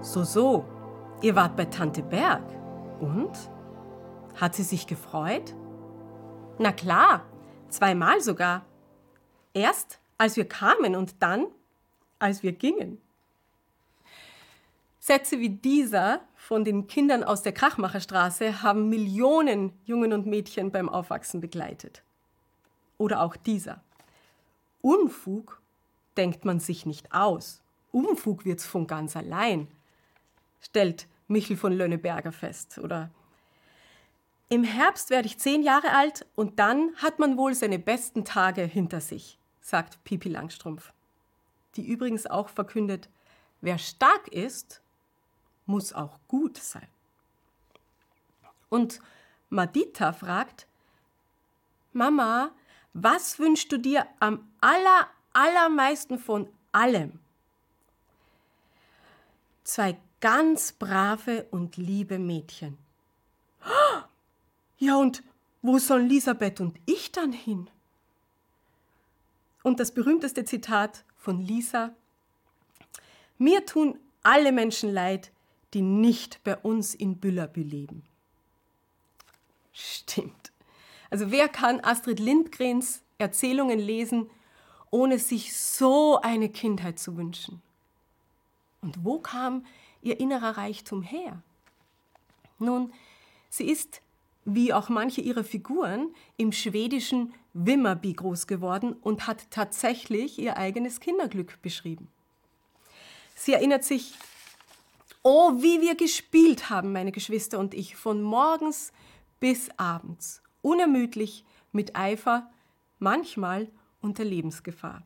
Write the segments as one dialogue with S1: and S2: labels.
S1: So, so, ihr wart bei Tante Berg. Und? Hat sie sich gefreut? Na klar, zweimal sogar. Erst, als wir kamen und dann, als wir gingen. Sätze wie dieser von den Kindern aus der Krachmacherstraße haben Millionen Jungen und Mädchen beim Aufwachsen begleitet. Oder auch dieser. Unfug denkt man sich nicht aus. Unfug wird's von ganz allein, stellt Michel von Lönneberger fest. Oder im Herbst werde ich zehn Jahre alt und dann hat man wohl seine besten Tage hinter sich, sagt Pipi Langstrumpf. Die übrigens auch verkündet, wer stark ist, muss auch gut sein. Und Madita fragt, Mama, was wünschst du dir am aller, allermeisten von allem? Zwei ganz brave und liebe Mädchen. Ja, und wo sollen Elisabeth und ich dann hin? Und das berühmteste Zitat von Lisa. Mir tun alle Menschen leid, die nicht bei uns in Büllerbü leben. Stimmt. Also wer kann Astrid Lindgrens Erzählungen lesen, ohne sich so eine Kindheit zu wünschen? Und wo kam ihr innerer Reichtum her? Nun, sie ist, wie auch manche ihrer Figuren, im schwedischen Wimmerby groß geworden und hat tatsächlich ihr eigenes Kinderglück beschrieben. Sie erinnert sich Oh, wie wir gespielt haben, meine Geschwister und ich, von morgens bis abends, unermüdlich, mit Eifer, manchmal unter Lebensgefahr.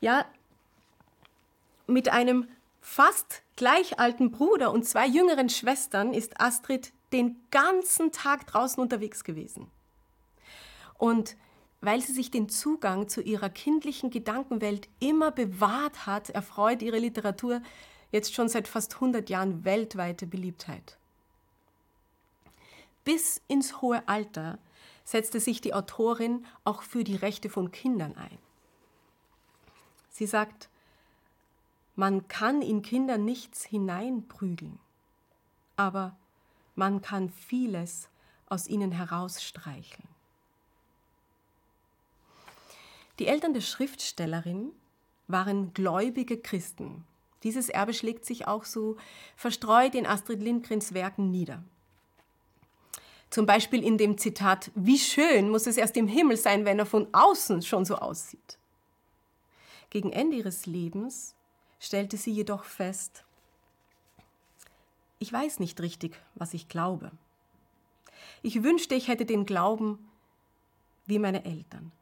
S1: Ja, mit einem fast gleich alten Bruder und zwei jüngeren Schwestern ist Astrid den ganzen Tag draußen unterwegs gewesen. Und weil sie sich den Zugang zu ihrer kindlichen Gedankenwelt immer bewahrt hat, erfreut ihre Literatur jetzt schon seit fast 100 Jahren weltweite Beliebtheit. Bis ins hohe Alter setzte sich die Autorin auch für die Rechte von Kindern ein. Sie sagt, man kann in Kinder nichts hineinprügeln, aber man kann vieles aus ihnen herausstreicheln. Die Eltern der Schriftstellerin waren gläubige Christen dieses Erbe schlägt sich auch so verstreut in Astrid Lindgrens Werken nieder. Zum Beispiel in dem Zitat, wie schön muss es erst im Himmel sein, wenn er von außen schon so aussieht. Gegen Ende ihres Lebens stellte sie jedoch fest, ich weiß nicht richtig, was ich glaube. Ich wünschte, ich hätte den Glauben wie meine Eltern.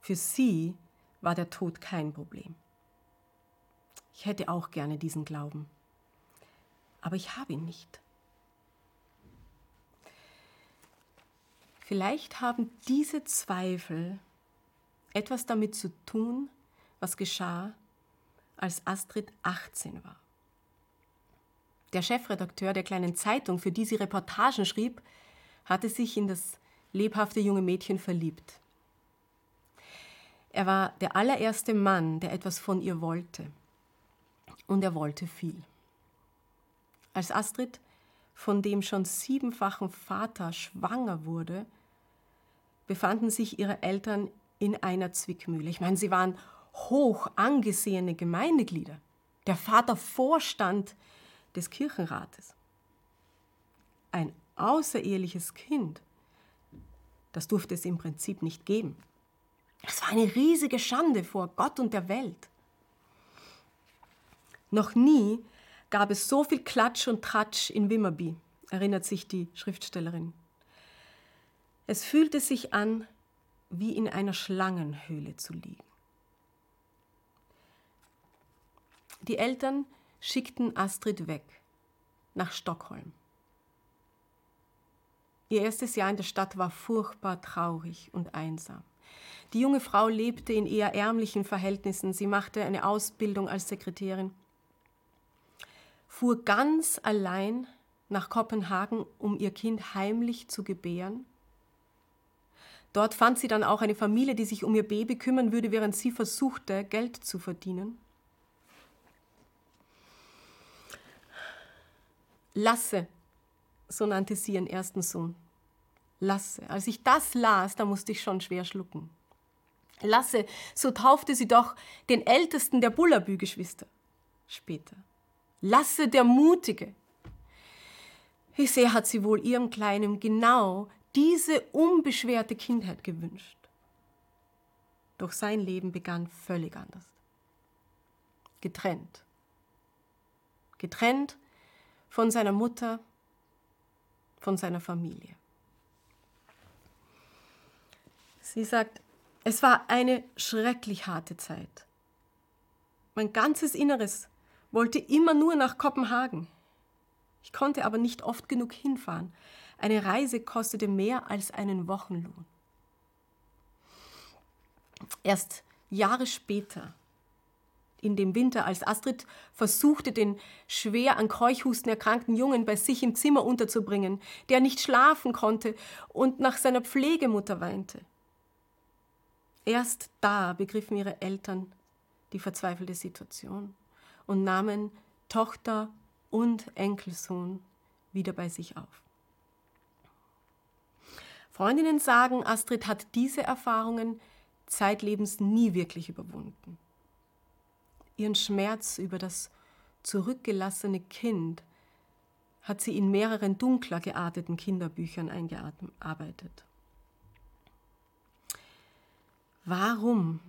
S1: Für sie war der Tod kein Problem. Ich hätte auch gerne diesen Glauben. Aber ich habe ihn nicht. Vielleicht haben diese Zweifel etwas damit zu tun, was geschah, als Astrid 18 war. Der Chefredakteur der kleinen Zeitung, für die sie Reportagen schrieb, hatte sich in das lebhafte junge Mädchen verliebt. Er war der allererste Mann, der etwas von ihr wollte und er wollte viel. Als Astrid von dem schon siebenfachen Vater schwanger wurde, befanden sich ihre Eltern in einer Zwickmühle. Ich meine, sie waren hoch angesehene Gemeindeglieder. Der Vater Vorstand des Kirchenrates. Ein außereheliches Kind, das durfte es im Prinzip nicht geben. Es war eine riesige Schande vor Gott und der Welt. Noch nie gab es so viel Klatsch und Tratsch in Wimmerby, erinnert sich die Schriftstellerin. Es fühlte sich an, wie in einer Schlangenhöhle zu liegen. Die Eltern schickten Astrid weg, nach Stockholm. Ihr erstes Jahr in der Stadt war furchtbar traurig und einsam. Die junge Frau lebte in eher ärmlichen Verhältnissen. Sie machte eine Ausbildung als Sekretärin fuhr ganz allein nach Kopenhagen, um ihr Kind heimlich zu gebären. Dort fand sie dann auch eine Familie, die sich um ihr Baby kümmern würde, während sie versuchte, Geld zu verdienen. Lasse, so nannte sie ihren ersten Sohn. Lasse. Als ich das las, da musste ich schon schwer schlucken. Lasse, so taufte sie doch den ältesten der Bullabü-Geschwister später. Lasse der Mutige. Wie sehr hat sie wohl ihrem Kleinen genau diese unbeschwerte Kindheit gewünscht. Doch sein Leben begann völlig anders. Getrennt. Getrennt von seiner Mutter, von seiner Familie. Sie sagt, es war eine schrecklich harte Zeit. Mein ganzes Inneres wollte immer nur nach Kopenhagen. Ich konnte aber nicht oft genug hinfahren. Eine Reise kostete mehr als einen Wochenlohn. Erst Jahre später, in dem Winter, als Astrid versuchte, den schwer an Keuchhusten erkrankten Jungen bei sich im Zimmer unterzubringen, der nicht schlafen konnte und nach seiner Pflegemutter weinte. Erst da begriffen ihre Eltern die verzweifelte Situation und nahmen Tochter und Enkelsohn wieder bei sich auf. Freundinnen sagen, Astrid hat diese Erfahrungen zeitlebens nie wirklich überwunden. Ihren Schmerz über das zurückgelassene Kind hat sie in mehreren dunkler gearteten Kinderbüchern eingearbeitet. Warum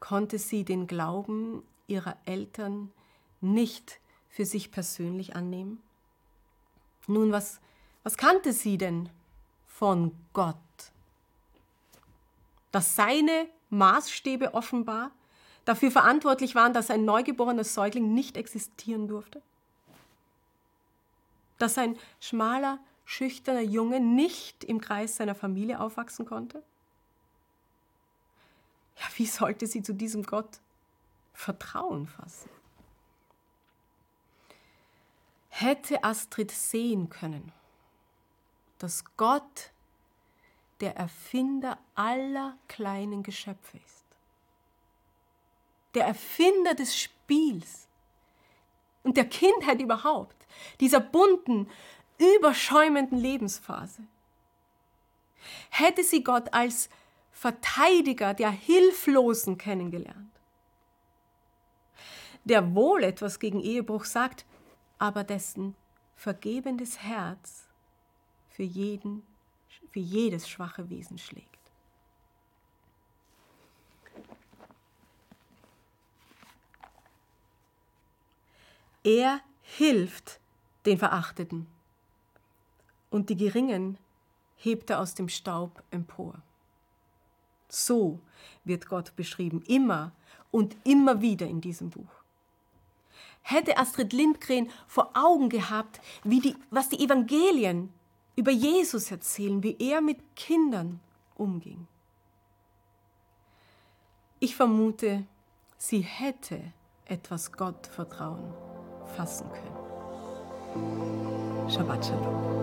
S1: konnte sie den Glauben ihrer Eltern nicht für sich persönlich annehmen? Nun, was, was kannte sie denn von Gott? Dass seine Maßstäbe offenbar dafür verantwortlich waren, dass ein neugeborener Säugling nicht existieren durfte? Dass ein schmaler, schüchterner Junge nicht im Kreis seiner Familie aufwachsen konnte? Ja, wie sollte sie zu diesem Gott Vertrauen fassen? Hätte Astrid sehen können, dass Gott der Erfinder aller kleinen Geschöpfe ist, der Erfinder des Spiels. Und der Kindheit überhaupt, dieser bunten, überschäumenden Lebensphase. Hätte sie Gott als Verteidiger der Hilflosen kennengelernt, der wohl etwas gegen Ehebruch sagt, aber dessen vergebendes Herz für, jeden, für jedes schwache Wesen schlägt. Er hilft den Verachteten und die Geringen hebt er aus dem Staub empor. So wird Gott beschrieben, immer und immer wieder in diesem Buch. Hätte Astrid Lindgren vor Augen gehabt, die, was die Evangelien über Jesus erzählen, wie er mit Kindern umging. Ich vermute, sie hätte etwas Gottvertrauen fassen können. Shabbat Shalom.